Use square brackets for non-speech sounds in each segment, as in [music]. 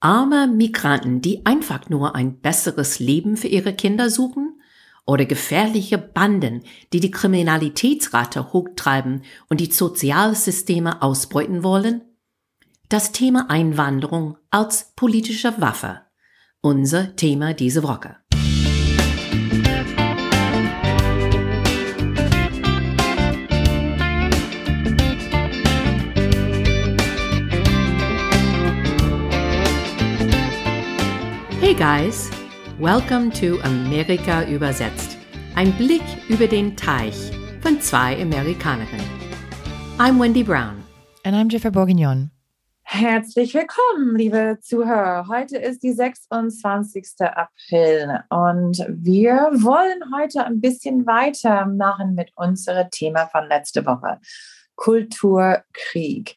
Arme Migranten, die einfach nur ein besseres Leben für ihre Kinder suchen? Oder gefährliche Banden, die die Kriminalitätsrate hochtreiben und die Sozialsysteme ausbeuten wollen? Das Thema Einwanderung als politische Waffe. Unser Thema diese Woche. Hey guys, welcome to Amerika übersetzt. Ein Blick über den Teich von zwei Amerikanerinnen. I'm Wendy Brown. And I'm Jennifer Bourguignon. Herzlich willkommen, liebe Zuhörer. Heute ist die 26. April und wir wollen heute ein bisschen weitermachen mit unserem Thema von letzter Woche, Kulturkrieg.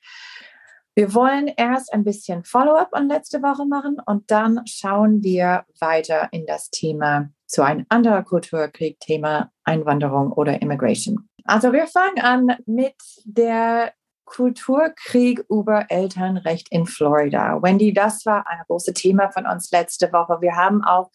Wir wollen erst ein bisschen Follow-up an letzte Woche machen und dann schauen wir weiter in das Thema zu einem anderen Kulturkrieg-Thema Einwanderung oder Immigration. Also wir fangen an mit der Kulturkrieg über Elternrecht in Florida. Wendy, das war ein großes Thema von uns letzte Woche. Wir haben auch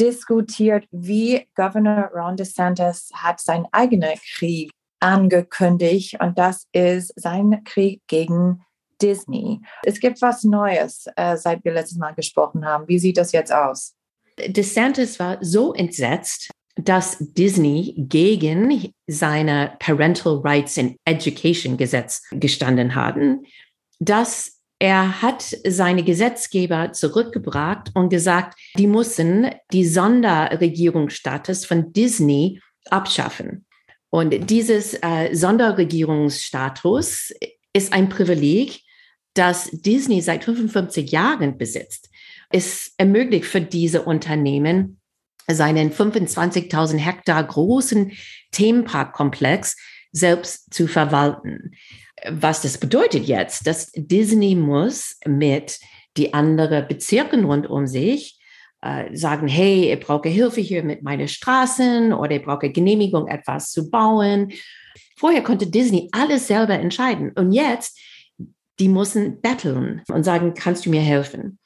diskutiert, wie Governor Ron DeSantis hat seinen eigenen Krieg angekündigt und das ist sein Krieg gegen Disney. Es gibt was Neues, äh, seit wir letztes Mal gesprochen haben. Wie sieht das jetzt aus? DeSantis war so entsetzt, dass Disney gegen seine Parental Rights in Education Gesetz gestanden hatten, dass er hat seine Gesetzgeber zurückgebracht und gesagt, die müssen die Sonderregierungsstatus von Disney abschaffen. Und dieses äh, Sonderregierungsstatus ist ein Privileg, das Disney seit 55 Jahren besitzt. Es ermöglicht für diese Unternehmen, seinen 25.000 Hektar großen Themenparkkomplex selbst zu verwalten. Was das bedeutet jetzt, dass Disney muss mit die anderen Bezirken rund um sich äh, sagen, hey, ich brauche Hilfe hier mit meinen Straßen oder ich brauche Genehmigung, etwas zu bauen. Vorher konnte Disney alles selber entscheiden. Und jetzt die müssen betteln und sagen, kannst du mir helfen?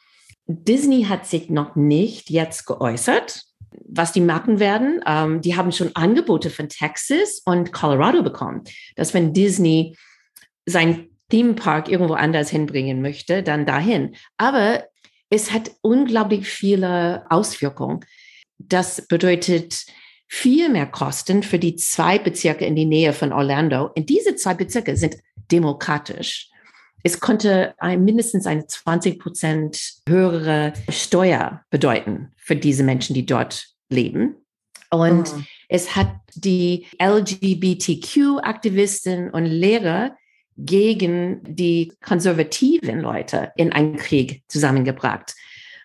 Disney hat sich noch nicht jetzt geäußert, was die machen werden. Ähm, die haben schon Angebote von Texas und Colorado bekommen, dass wenn Disney sein Theme Park irgendwo anders hinbringen möchte, dann dahin. Aber es hat unglaublich viele Auswirkungen. Das bedeutet viel mehr Kosten für die zwei Bezirke in die Nähe von Orlando. Und diese zwei Bezirke sind demokratisch es konnte ein, mindestens eine 20 Prozent höhere Steuer bedeuten für diese Menschen, die dort leben. Und mhm. es hat die LGBTQ-Aktivisten und Lehrer gegen die konservativen Leute in einen Krieg zusammengebracht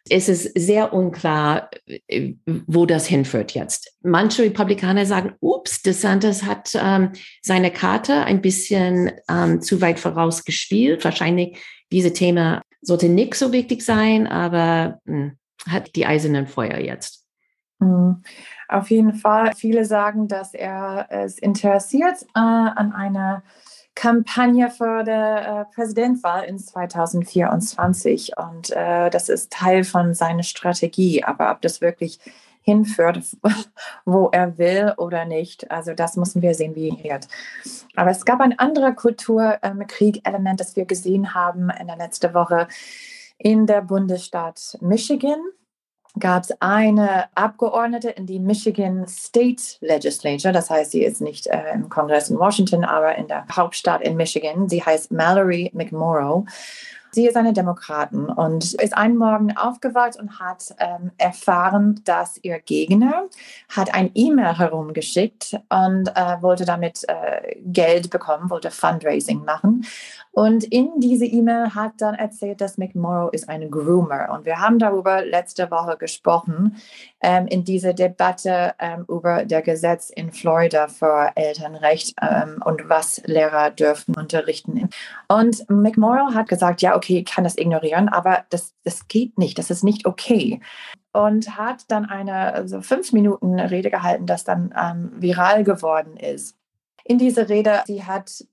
es ist sehr unklar, äh, wo das hinführt jetzt. Manche Republikaner sagen, ups, DeSantis hat ähm, seine Karte ein bisschen ähm, zu weit vorausgespielt. Wahrscheinlich diese Thema sollte nicht so wichtig sein, aber mh, hm, hat die eisernen Feuer jetzt. Mhm. Auf jeden Fall. Viele sagen, dass er es interessiert äh, an einer Kampagne für die äh, Präsidentwahl in 2024 und äh, das ist Teil von seiner Strategie. Aber ob das wirklich hinführt, [laughs] wo er will oder nicht, also das müssen wir sehen, wie er wird. Aber es gab ein anderer Kulturkrieg-Element, das wir gesehen haben in der letzten Woche in der Bundesstaat Michigan gab es eine Abgeordnete in die Michigan State Legislature, das heißt, sie ist nicht äh, im Kongress in Washington, aber in der Hauptstadt in Michigan. Sie heißt Mallory McMorrow. Sie ist eine Demokratin und ist einen Morgen aufgewacht und hat ähm, erfahren, dass ihr Gegner hat ein E-Mail herumgeschickt und äh, wollte damit äh, Geld bekommen, wollte Fundraising machen. Und in diese E-Mail hat dann erzählt, dass McMorrow ist ein Groomer. Und wir haben darüber letzte Woche gesprochen, ähm, in dieser Debatte ähm, über das Gesetz in Florida für Elternrecht ähm, und was Lehrer dürfen unterrichten. Und McMorrow hat gesagt, ja, okay, ich kann das ignorieren, aber das, das geht nicht, das ist nicht okay. Und hat dann eine also fünf Minuten Rede gehalten, das dann ähm, viral geworden ist. In dieser Rede, sie hat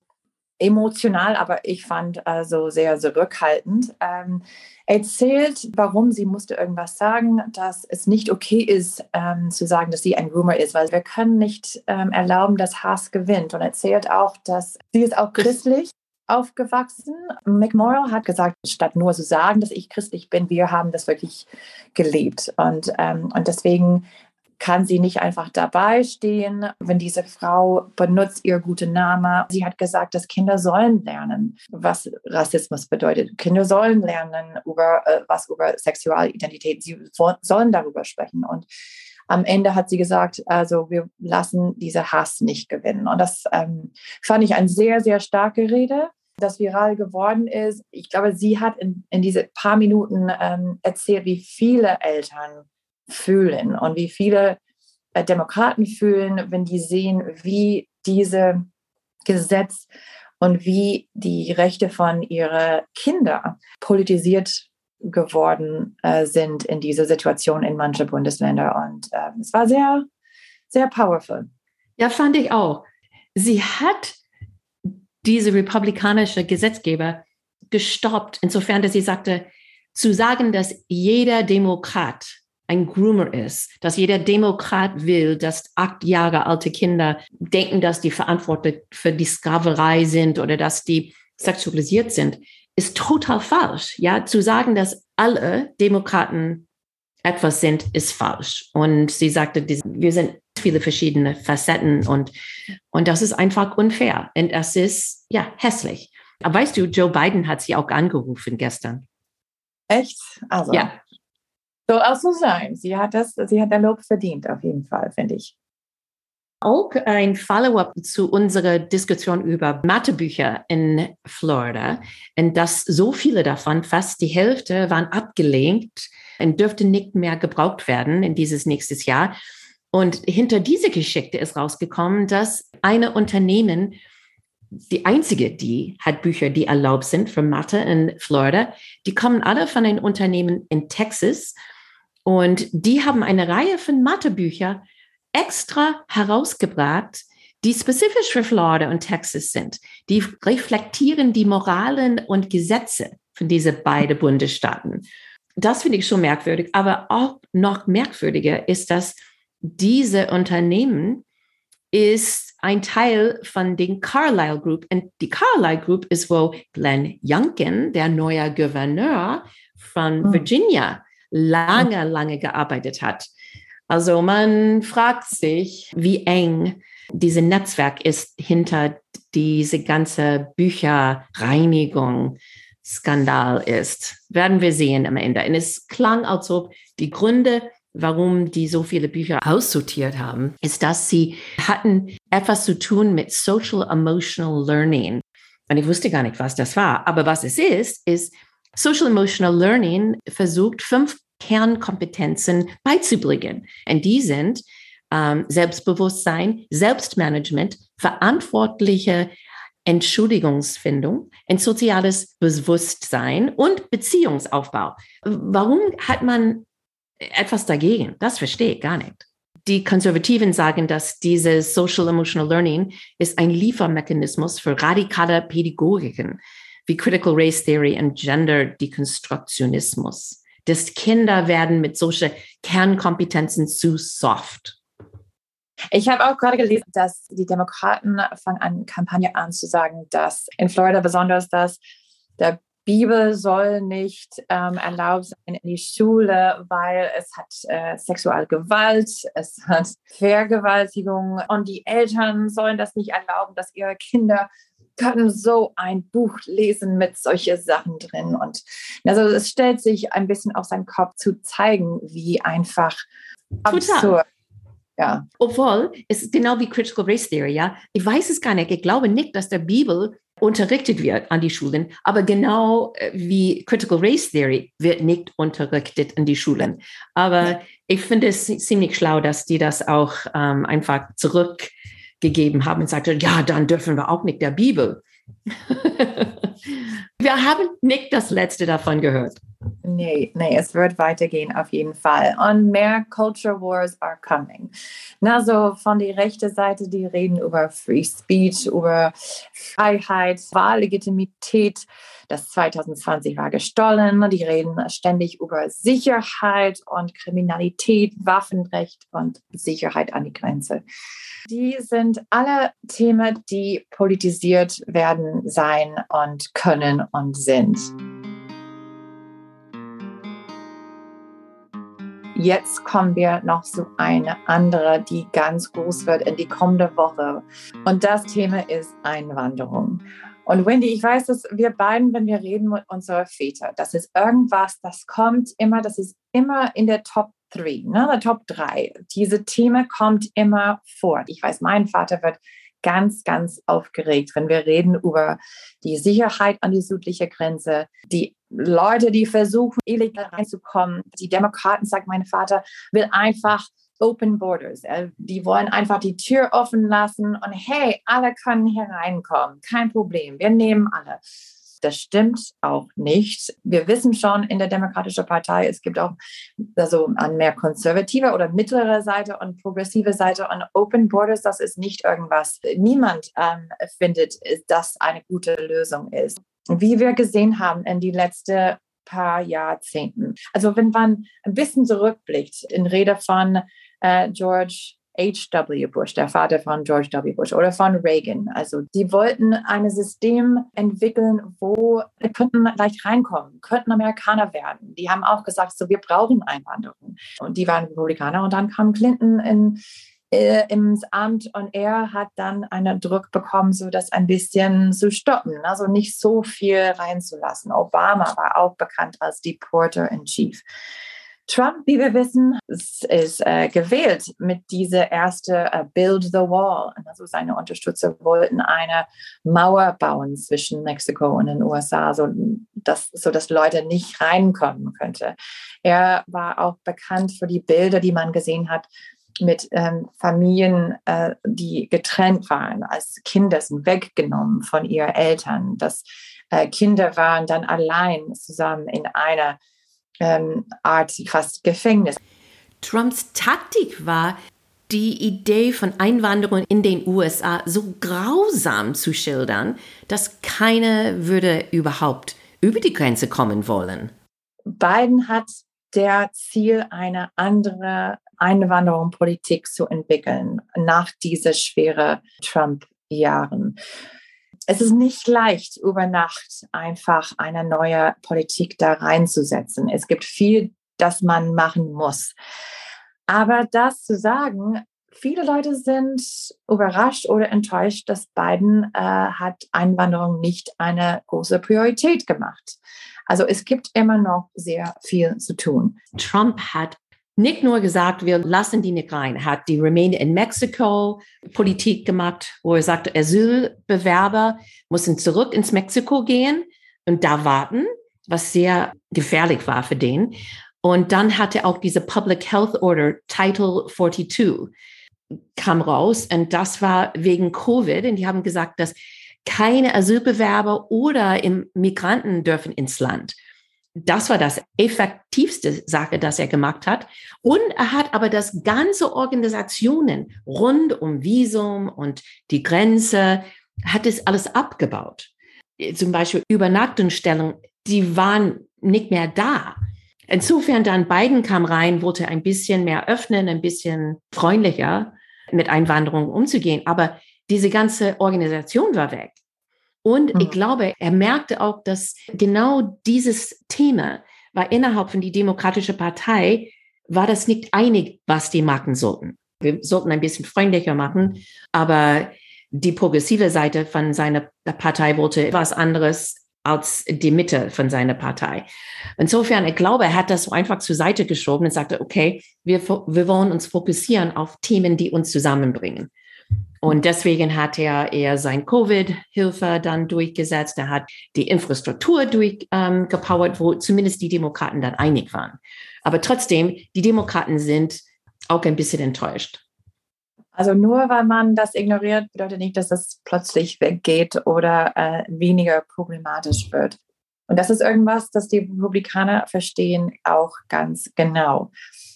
emotional, aber ich fand also sehr zurückhaltend. Ähm, erzählt, warum sie musste irgendwas sagen, dass es nicht okay ist, ähm, zu sagen, dass sie ein Rumor ist, weil wir können nicht ähm, erlauben, dass Hass gewinnt. Und erzählt auch, dass sie ist auch christlich aufgewachsen. McMorrow hat gesagt, statt nur zu sagen, dass ich christlich bin, wir haben das wirklich gelebt. Und, ähm, und deswegen kann sie nicht einfach dabei stehen, wenn diese Frau benutzt ihr guten Namen. Sie hat gesagt, dass Kinder sollen lernen, was Rassismus bedeutet. Kinder sollen lernen, über, äh, was über Sexualidentität. Sie sollen darüber sprechen. Und am Ende hat sie gesagt, also wir lassen diese Hass nicht gewinnen. Und das ähm, fand ich eine sehr, sehr starke Rede, das viral geworden ist. Ich glaube, sie hat in, in diese paar Minuten ähm, erzählt, wie viele Eltern fühlen und wie viele äh, Demokraten fühlen, wenn die sehen, wie diese Gesetz und wie die Rechte von ihren Kindern politisiert geworden äh, sind in dieser Situation in manchen Bundesländern. Und äh, es war sehr, sehr powerful. Ja, fand ich auch. Sie hat diese republikanische Gesetzgeber gestoppt, insofern, dass sie sagte, zu sagen, dass jeder Demokrat ein Groomer ist, dass jeder Demokrat will, dass acht Jahre alte Kinder denken, dass die verantwortlich für die Sklaverei sind oder dass die sexualisiert sind, ist total falsch. Ja, zu sagen, dass alle Demokraten etwas sind, ist falsch. Und sie sagte, wir sind viele verschiedene Facetten und, und das ist einfach unfair. Und es ist, ja, hässlich. Aber weißt du, Joe Biden hat sie auch angerufen gestern. Echt? Also. Ja. Soll auch so sein. Sie hat das, sie hat der Lob verdient, auf jeden Fall, finde ich auch ein Follow-up zu unserer Diskussion über Mathebücher in Florida. Und dass so viele davon, fast die Hälfte, waren abgelehnt und dürften nicht mehr gebraucht werden in dieses nächstes Jahr. Und hinter dieser Geschichte ist rausgekommen, dass eine Unternehmen, die einzige, die hat Bücher, die erlaubt sind für Mathe in Florida, die kommen alle von einem Unternehmen in Texas. Und die haben eine Reihe von Mathebüchern extra herausgebracht, die spezifisch für Florida und Texas sind. Die reflektieren die Moralen und Gesetze von diesen beiden Bundesstaaten. Das finde ich schon merkwürdig. Aber auch noch merkwürdiger ist, dass diese Unternehmen ist ein Teil von den Carlyle Group. Und die Carlyle Group ist, wo Glenn Youngkin, der neue Gouverneur von hm. Virginia, lange, lange gearbeitet hat. Also man fragt sich, wie eng dieses Netzwerk ist hinter diese ganze Bücherreinigung. Skandal ist. Werden wir sehen am Ende. Und es klang, als ob die Gründe, warum die so viele Bücher aussortiert haben, ist, dass sie hatten etwas zu tun mit Social Emotional Learning. Und ich wusste gar nicht, was das war. Aber was es ist, ist Social Emotional Learning versucht, fünf Kernkompetenzen beizubringen. Und die sind ähm, Selbstbewusstsein, Selbstmanagement, verantwortliche Entschuldigungsfindung, ein soziales Bewusstsein und Beziehungsaufbau. Warum hat man etwas dagegen? Das verstehe ich gar nicht. Die Konservativen sagen, dass dieses Social Emotional Learning ist ein Liefermechanismus für radikale Pädagogiken wie Critical Race Theory und Gender Dekonstruktionismus dass Kinder werden mit solchen Kernkompetenzen zu soft. Ich habe auch gerade gelesen, dass die Demokraten fangen an, Kampagne an zu sagen, dass in Florida besonders, dass der Bibel soll nicht ähm, erlaubt sein in die Schule, weil es hat äh, Sexualgewalt, es hat Vergewaltigung und die Eltern sollen das nicht erlauben, dass ihre Kinder können so ein Buch lesen mit solchen Sachen drin. Und also es stellt sich ein bisschen auf seinen Kopf zu zeigen, wie einfach absurd. Ja. Obwohl, es ist genau wie Critical Race Theory, ja. Ich weiß es gar nicht. Ich glaube nicht, dass der Bibel unterrichtet wird an die Schulen, aber genau äh, wie Critical Race Theory wird nicht unterrichtet an die Schulen. Aber ja. ich finde es ziemlich schlau, dass die das auch ähm, einfach zurück gegeben haben und sagte, ja, dann dürfen wir auch nicht der Bibel. [laughs] wir haben nicht das letzte davon gehört. Nee, nee, es wird weitergehen auf jeden Fall. Und mehr Culture Wars are coming. Na, so von der rechten Seite, die reden über Free Speech, über Freiheit, Wahllegitimität. Das 2020 war gestohlen. Die reden ständig über Sicherheit und Kriminalität, Waffenrecht und Sicherheit an die Grenze. Die sind alle Themen, die politisiert werden sein und können und sind. Jetzt kommen wir noch zu einer andere, die ganz groß wird in die kommende Woche. Und das Thema ist Einwanderung. Und Wendy, ich weiß, dass wir beiden, wenn wir reden mit unseren Vätern, das ist irgendwas, das kommt immer, das ist immer in der Top 3, ne, der Top 3. Diese Thema kommt immer vor. Ich weiß, mein Vater wird ganz, ganz aufgeregt, wenn wir reden über die Sicherheit an die südliche Grenze, die Leute, die versuchen, illegal reinzukommen. Die Demokraten, sagt mein Vater, will einfach Open Borders. Die wollen einfach die Tür offen lassen und hey, alle können hereinkommen. Kein Problem. Wir nehmen alle. Das stimmt auch nicht. Wir wissen schon in der Demokratischen Partei, es gibt auch also an mehr konservative oder mittlere Seite und progressive Seite und Open Borders, das ist nicht irgendwas. Niemand ähm, findet, dass eine gute Lösung ist. Wie wir gesehen haben in die letzten paar Jahrzehnten. Also wenn man ein bisschen zurückblickt in Rede von äh, George H.W. Bush, der Vater von George W. Bush oder von Reagan. Also die wollten ein System entwickeln, wo könnten leicht reinkommen, könnten Amerikaner werden. Die haben auch gesagt, so wir brauchen Einwanderung. Und die waren Republikaner. Und dann kam Clinton in, äh, ins Amt und er hat dann einen Druck bekommen, so das ein bisschen zu stoppen, also nicht so viel reinzulassen. Obama war auch bekannt als Deporter in Chief. Trump, wie wir wissen, ist, ist äh, gewählt mit dieser erste äh, Build the Wall. Also seine Unterstützer wollten eine Mauer bauen zwischen Mexiko und den USA, so dass, so dass Leute nicht reinkommen könnten. Er war auch bekannt für die Bilder, die man gesehen hat mit ähm, Familien, äh, die getrennt waren, als Kinder sind weggenommen von ihren Eltern. Dass äh, Kinder waren dann allein zusammen in einer ähm, Art fast Gefängnis. Trumps Taktik war, die Idee von Einwanderung in den USA so grausam zu schildern, dass keiner würde überhaupt über die Grenze kommen wollen. Biden hat der Ziel, eine andere Einwanderungspolitik zu entwickeln nach diesen schweren Trump-Jahren es ist nicht leicht, über Nacht einfach eine neue Politik da reinzusetzen. Es gibt viel, das man machen muss. Aber das zu sagen, viele Leute sind überrascht oder enttäuscht, dass Biden äh, hat Einwanderung nicht eine große Priorität gemacht. Also es gibt immer noch sehr viel zu tun. Trump hat nicht nur gesagt, wir lassen die nicht rein, er hat die Remain in Mexico Politik gemacht, wo er sagte, Asylbewerber müssen zurück ins Mexiko gehen und da warten, was sehr gefährlich war für den. Und dann hat er auch diese Public Health Order Title 42 kam raus und das war wegen Covid und die haben gesagt, dass keine Asylbewerber oder Migranten dürfen ins Land. Das war das effektivste Sache, das er gemacht hat. Und er hat aber das ganze Organisationen rund um Visum und die Grenze, hat es alles abgebaut. Zum Beispiel Übernachtungsstellungen, die waren nicht mehr da. Insofern dann Biden kam rein, wollte ein bisschen mehr öffnen, ein bisschen freundlicher mit Einwanderung umzugehen. Aber diese ganze Organisation war weg. Und mhm. ich glaube, er merkte auch, dass genau dieses Thema war innerhalb von die Demokratische Partei, war das nicht einig, was die machen sollten. Wir sollten ein bisschen freundlicher machen, aber die progressive Seite von seiner Partei wollte was anderes als die Mitte von seiner Partei. Insofern, ich glaube, er hat das so einfach zur Seite geschoben und sagte, okay, wir, wir wollen uns fokussieren auf Themen, die uns zusammenbringen. Und deswegen hat er eher sein Covid-Hilfe dann durchgesetzt. Er hat die Infrastruktur durchgepowert, ähm, wo zumindest die Demokraten dann einig waren. Aber trotzdem, die Demokraten sind auch ein bisschen enttäuscht. Also nur weil man das ignoriert, bedeutet nicht, dass das plötzlich weggeht oder äh, weniger problematisch wird. Und das ist irgendwas, das die Republikaner verstehen auch ganz genau.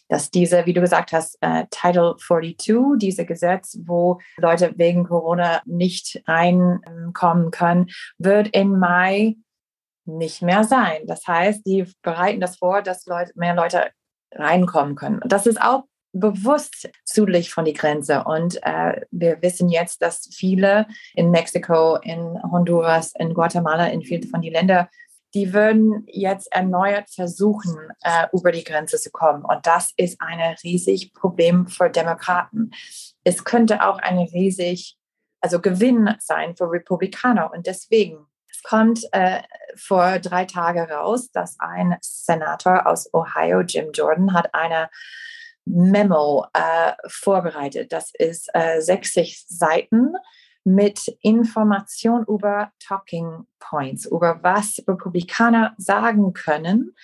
Dass diese, wie du gesagt hast, äh, Title 42, diese Gesetz, wo Leute wegen Corona nicht reinkommen können, wird im Mai nicht mehr sein. Das heißt, die bereiten das vor, dass Leute, mehr Leute reinkommen können. Das ist auch bewusst südlich von die Grenze. Und äh, wir wissen jetzt, dass viele in Mexiko, in Honduras, in Guatemala, in vielen von den Ländern, die würden jetzt erneuert versuchen, äh, über die Grenze zu kommen. Und das ist ein riesig Problem für Demokraten. Es könnte auch ein riesig, also Gewinn sein für Republikaner. Und deswegen es kommt äh, vor drei Tagen raus, dass ein Senator aus Ohio, Jim Jordan, hat eine Memo äh, vorbereitet. Das ist äh, 60 Seiten mit Information über Talking Points, über was Republikaner sagen können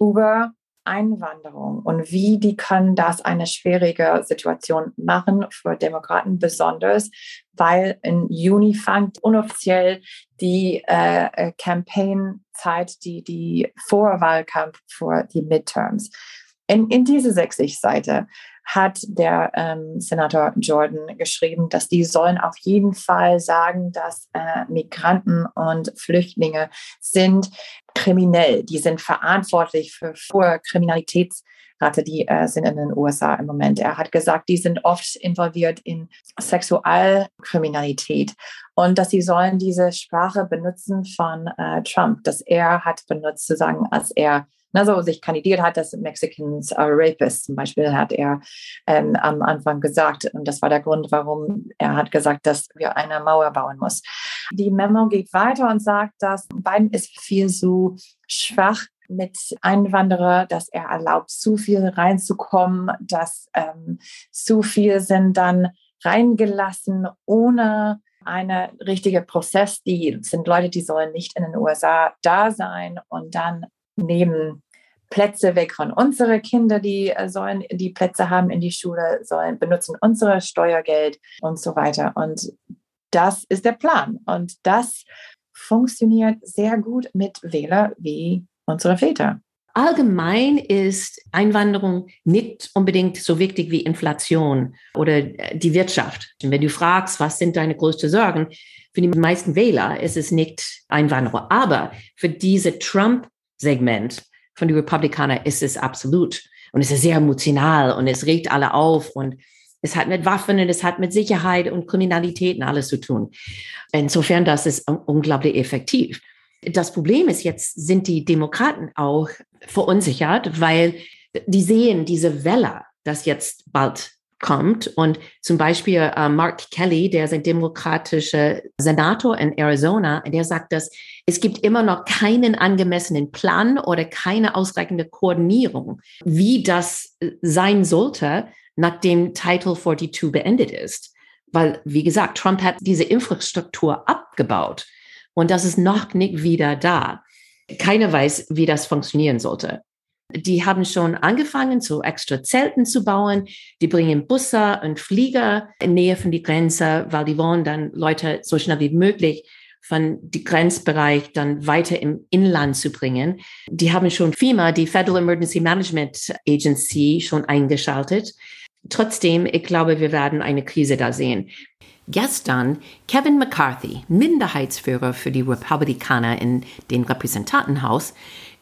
über Einwanderung und wie die können das eine schwierige Situation machen für Demokraten, besonders weil im Juni fängt unoffiziell die äh, äh Campaign-Zeit, die, die Vorwahlkampf für die Midterms. In, in diese 60 Seite hat der ähm, Senator Jordan geschrieben, dass die sollen auf jeden Fall sagen, dass äh, Migranten und Flüchtlinge sind kriminell. Die sind verantwortlich für, für Kriminalitätsrate, die äh, sind in den USA im Moment. Er hat gesagt, die sind oft involviert in Sexualkriminalität und dass sie sollen diese Sprache benutzen von äh, Trump, dass er hat benutzt zu sagen, als er also sich kandidiert hat, dass Mexicans are rapists zum Beispiel, hat er ähm, am Anfang gesagt. Und das war der Grund, warum er hat gesagt, dass wir eine Mauer bauen muss. Die Memo geht weiter und sagt, dass Biden ist viel zu schwach mit Einwanderer, dass er erlaubt, zu viel reinzukommen, dass ähm, zu viel sind dann reingelassen, ohne eine richtige Prozess. Die sind Leute, die sollen nicht in den USA da sein und dann nehmen Plätze weg von unseren Kindern, die äh, sollen die Plätze haben in die Schule, sollen benutzen unser Steuergeld und so weiter. Und das ist der Plan. Und das funktioniert sehr gut mit Wähler wie unsere Väter. Allgemein ist Einwanderung nicht unbedingt so wichtig wie Inflation oder äh, die Wirtschaft. Wenn du fragst, was sind deine größten Sorgen, für die meisten Wähler ist es nicht Einwanderung. Aber für diese Trump-Segment von den Republikanern ist es absolut. Und es ist sehr emotional und es regt alle auf und es hat mit Waffen und es hat mit Sicherheit und Kriminalität und alles zu tun. Insofern, das ist unglaublich effektiv. Das Problem ist jetzt, sind die Demokraten auch verunsichert, weil die sehen diese Welle, das jetzt bald kommt. Und zum Beispiel äh, Mark Kelly, der ist ein demokratischer Senator in Arizona, der sagt, dass es gibt immer noch keinen angemessenen Plan oder keine ausreichende Koordinierung, wie das äh, sein sollte, nachdem Title 42 beendet ist. Weil, wie gesagt, Trump hat diese Infrastruktur abgebaut und das ist noch nicht wieder da. Keiner weiß, wie das funktionieren sollte. Die haben schon angefangen, so extra Zelten zu bauen. Die bringen Busse und Flieger in Nähe von die Grenze, weil die wollen dann Leute so schnell wie möglich von die Grenzbereich dann weiter im Inland zu bringen. Die haben schon FEMA, die Federal Emergency Management Agency, schon eingeschaltet. Trotzdem, ich glaube, wir werden eine Krise da sehen. Gestern Kevin McCarthy, Minderheitsführer für die Republikaner in dem Repräsentantenhaus,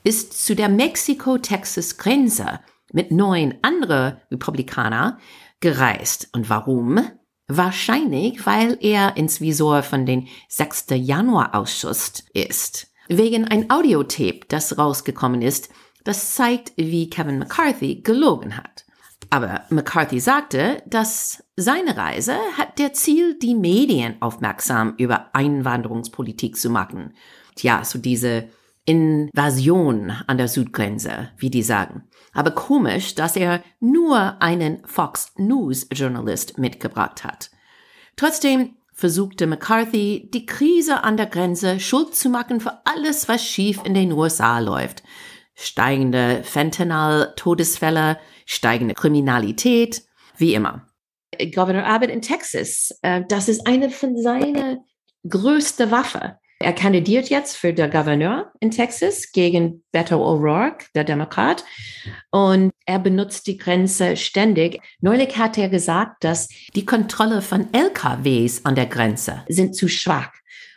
ist zu der Mexiko-Texas-Grenze mit neun anderen Republikanern gereist. Und warum? Wahrscheinlich, weil er ins Visor von den 6. Januar-Ausschuss ist. Wegen ein Audiotape, das rausgekommen ist, das zeigt, wie Kevin McCarthy gelogen hat. Aber McCarthy sagte, dass seine Reise hat der Ziel, die Medien aufmerksam über Einwanderungspolitik zu machen. Tja, so diese Invasion an der Südgrenze, wie die sagen. Aber komisch, dass er nur einen Fox News Journalist mitgebracht hat. Trotzdem versuchte McCarthy, die Krise an der Grenze schuld zu machen für alles, was schief in den USA läuft. Steigende Fentanyl-Todesfälle, steigende Kriminalität, wie immer. Governor Abbott in Texas, äh, das ist eine von seinen größten Waffen Er kandidiert jetzt für der Gouverneur in Texas gegen Beto O'Rourke, der Demokrat. Und er benutzt die Grenze ständig. Neulich hat er gesagt, dass die Kontrolle von LKWs an der Grenze sind zu schwach.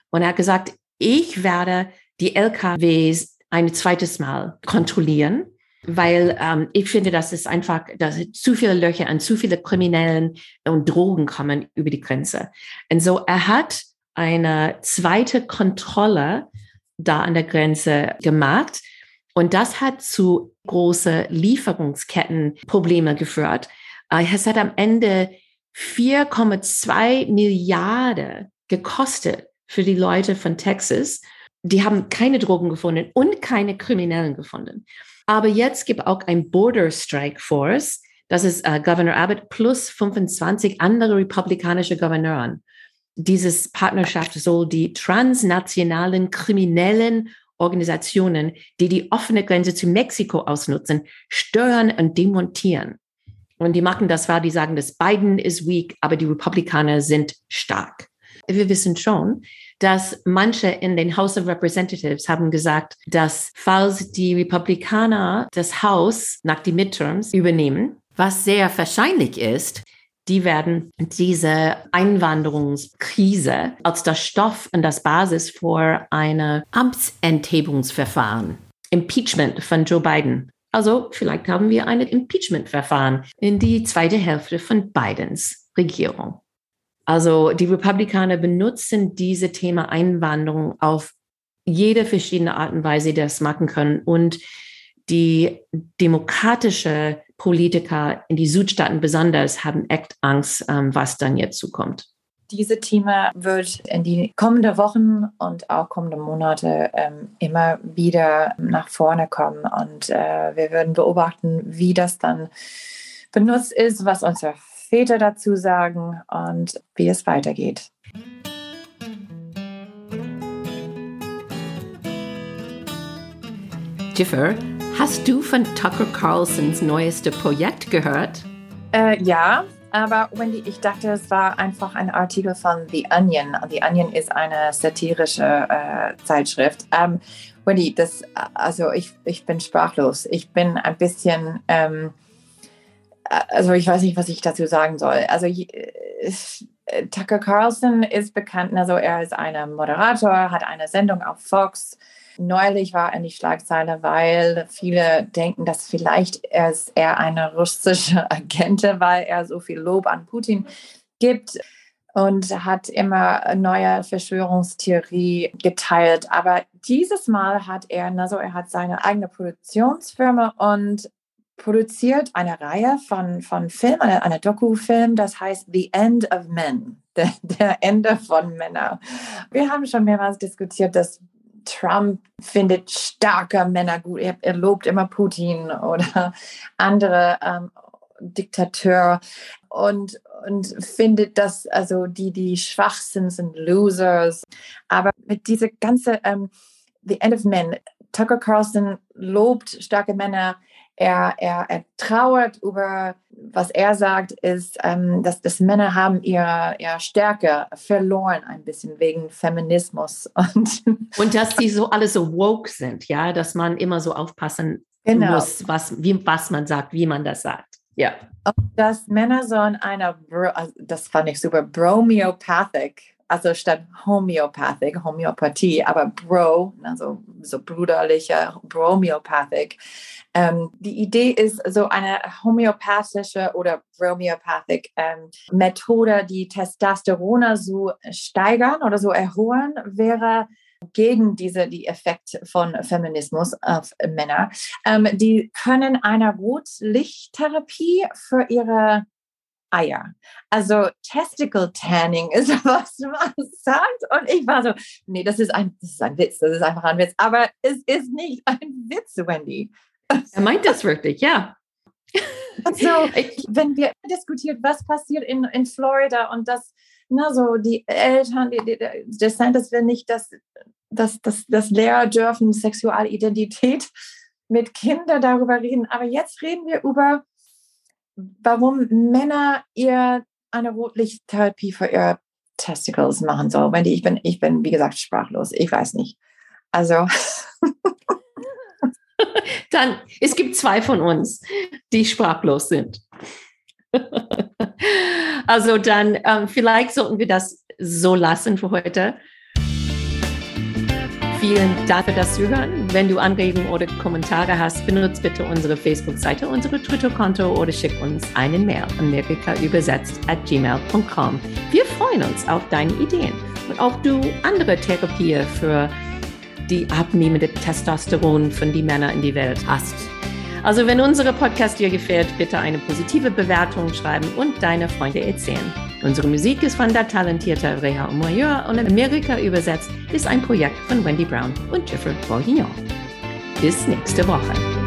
Und er hat gesagt, ich werde die LKWs ein zweites Mal kontrollieren, weil ähm, ich finde, dass es einfach, dass zu viele Löcher an zu viele Kriminellen und Drogen kommen über die Grenze. Und so er hat eine zweite Kontrolle da an der Grenze gemacht. Und das hat zu große Lieferungskettenprobleme geführt. Äh, es hat am Ende 4,2 Milliarden gekostet für die Leute von Texas. Die haben keine Drogen gefunden und keine Kriminellen gefunden. Aber jetzt gibt auch ein Border Strike Force. Das ist äh, Governor Abbott plus 25 andere republikanische Gouverneuren dieses Partnerschaft soll die transnationalen kriminellen Organisationen, die die offene Grenze zu Mexiko ausnutzen, stören und demontieren. Und die machen das wahr, die sagen, dass Biden ist weak, aber die Republikaner sind stark. Wir wissen schon, dass manche in den House of Representatives haben gesagt, dass falls die Republikaner das Haus nach die Midterms übernehmen, was sehr wahrscheinlich ist, die werden diese Einwanderungskrise als der Stoff und das Basis für eine Amtsenthebungsverfahren, Impeachment von Joe Biden. Also vielleicht haben wir ein Impeachment-Verfahren in die zweite Hälfte von Bidens Regierung. Also die Republikaner benutzen diese Thema Einwanderung auf jede verschiedene Art und Weise, die das machen können. Und die demokratische Politiker in die Südstaaten besonders haben echt Angst, ähm, was dann jetzt zukommt. Diese Thema wird in die kommenden Wochen und auch kommenden Monate ähm, immer wieder nach vorne kommen und äh, wir werden beobachten, wie das dann benutzt ist, was unsere Väter dazu sagen und wie es weitergeht. Jiffer, Hast du von Tucker Carlsons neueste Projekt gehört? Äh, ja, aber Wendy, ich dachte, es war einfach ein Artikel von The Onion. The Onion ist eine satirische äh, Zeitschrift. Ähm, Wendy, das, also ich, ich bin sprachlos. Ich bin ein bisschen, ähm, also ich weiß nicht, was ich dazu sagen soll. Also äh, Tucker Carlson ist bekannt, also er ist ein Moderator, hat eine Sendung auf Fox Neulich war in die Schlagzeile, weil viele denken, dass vielleicht er ist er eine russische [laughs] Agente, weil er so viel Lob an Putin gibt und hat immer neue Verschwörungstheorie geteilt. Aber dieses Mal hat er, also er hat seine eigene Produktionsfirma und produziert eine Reihe von, von Filmen, eine, eine Doku-Film, das heißt The End of Men, [laughs] der, der Ende von Männern. Wir haben schon mehrmals diskutiert, dass Trump findet starke Männer gut. Er, er lobt immer Putin oder andere ähm, Diktateur und, und findet, dass also die, die schwach sind, sind Losers. Aber mit dieser ganze ähm, The End of Men, Tucker Carlson lobt starke Männer, er, er, er trauert über, was er sagt, ist, ähm, dass, dass Männer haben ihre, ihre Stärke verloren ein bisschen wegen Feminismus. [laughs] Und, und dass sie so alle so woke sind, ja, dass man immer so aufpassen genau. muss, was, wie, was man sagt, wie man das sagt. Ja. Und dass Männer so in einer, also das fand ich super, bromiopathic also statt Homöopathic, Homöopathie, aber Bro, also so brüderliche Bromiopathic. Ähm, die Idee ist so eine homöopathische oder Bromiopathic ähm, Methode, die Testosteron so steigern oder so erholen, wäre gegen diese die Effekt von Feminismus auf Männer. Ähm, die können eine Rotlichttherapie für ihre Eier. Also Testicle Tanning ist, [laughs] was man sagt. Und ich war so, nee, das ist ein, das ist ein Witz, das ist einfach ein Witz. Aber es ist nicht [laughs] ein Witz, Wendy. Er meint das wirklich, ja. Also, [laughs] wenn wir diskutieren, was passiert in, in Florida und das, na so, die Eltern, die, die, DeSantis will nicht, dass, dass, dass, dass Lehrer dürfen Sexualidentität mit Kindern darüber reden. Aber jetzt reden wir über warum Männer ihr eine Rotlichttherapie für ihre Testicles machen soll. Wendy, ich bin, ich bin, wie gesagt, sprachlos. Ich weiß nicht. Also. [laughs] Dann, es gibt zwei von uns, die sprachlos sind. [laughs] also dann, ähm, vielleicht sollten wir das so lassen für heute. Vielen Dank für das Zuhören. Wenn du Anregungen oder Kommentare hast, benutze bitte unsere Facebook-Seite, unsere Twitter-Konto oder schick uns eine Mail amerikaübersetzt at gmail.com. Wir freuen uns auf deine Ideen und ob du andere Therapie für die abnehmende Testosteron von die Männer in die Welt hast. Also wenn unsere Podcast dir gefällt, bitte eine positive Bewertung schreiben und deine Freunde erzählen. Unsere Musik ist von der talentierten Reha Omoyeur und in Amerika übersetzt ist ein Projekt von Wendy Brown und Jeffrey Bourguignon. Bis nächste Woche.